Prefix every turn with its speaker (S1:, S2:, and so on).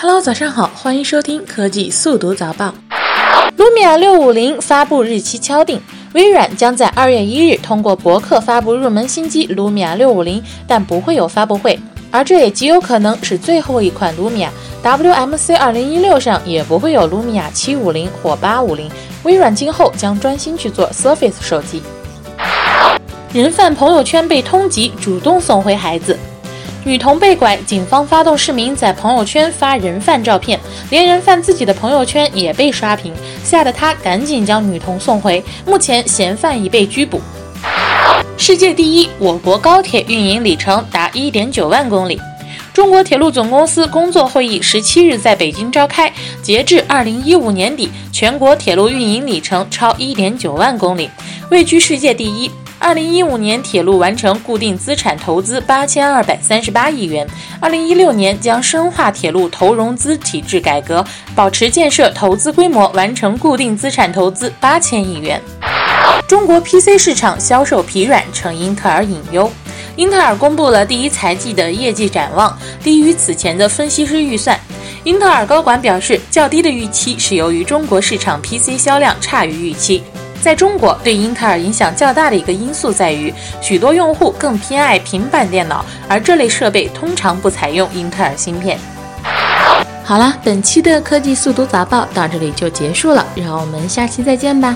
S1: Hello，早上好，欢迎收听科技速读早报。Lumia 六五零发布日期敲定，微软将在二月一日通过博客发布入门新机 Lumia 六五零，但不会有发布会，而这也极有可能是最后一款 Lumia。WMC 二零一六上也不会有 Lumia 七五零或八五零，微软今后将专心去做 Surface 手机。人贩朋友圈被通缉，主动送回孩子。女童被拐，警方发动市民在朋友圈发人贩照片，连人贩自己的朋友圈也被刷屏，吓得他赶紧将女童送回。目前嫌犯已被拘捕。世界第一，我国高铁运营里程达一点九万公里。中国铁路总公司工作会议十七日在北京召开，截至二零一五年底，全国铁路运营里程超一点九万公里，位居世界第一。二零一五年，铁路完成固定资产投资八千二百三十八亿元。二零一六年将深化铁路投融资体制改革，保持建设投资规模，完成固定资产投资八千亿元。中国 PC 市场销售疲软，成英特尔隐忧。英特尔公布了第一财季的业绩展望，低于此前的分析师预算。英特尔高管表示，较低的预期是由于中国市场 PC 销量差于预期。在中国，对英特尔影响较大的一个因素在于，许多用户更偏爱平板电脑，而这类设备通常不采用英特尔芯片。好了，本期的科技速读杂报到这里就结束了，让我们下期再见吧。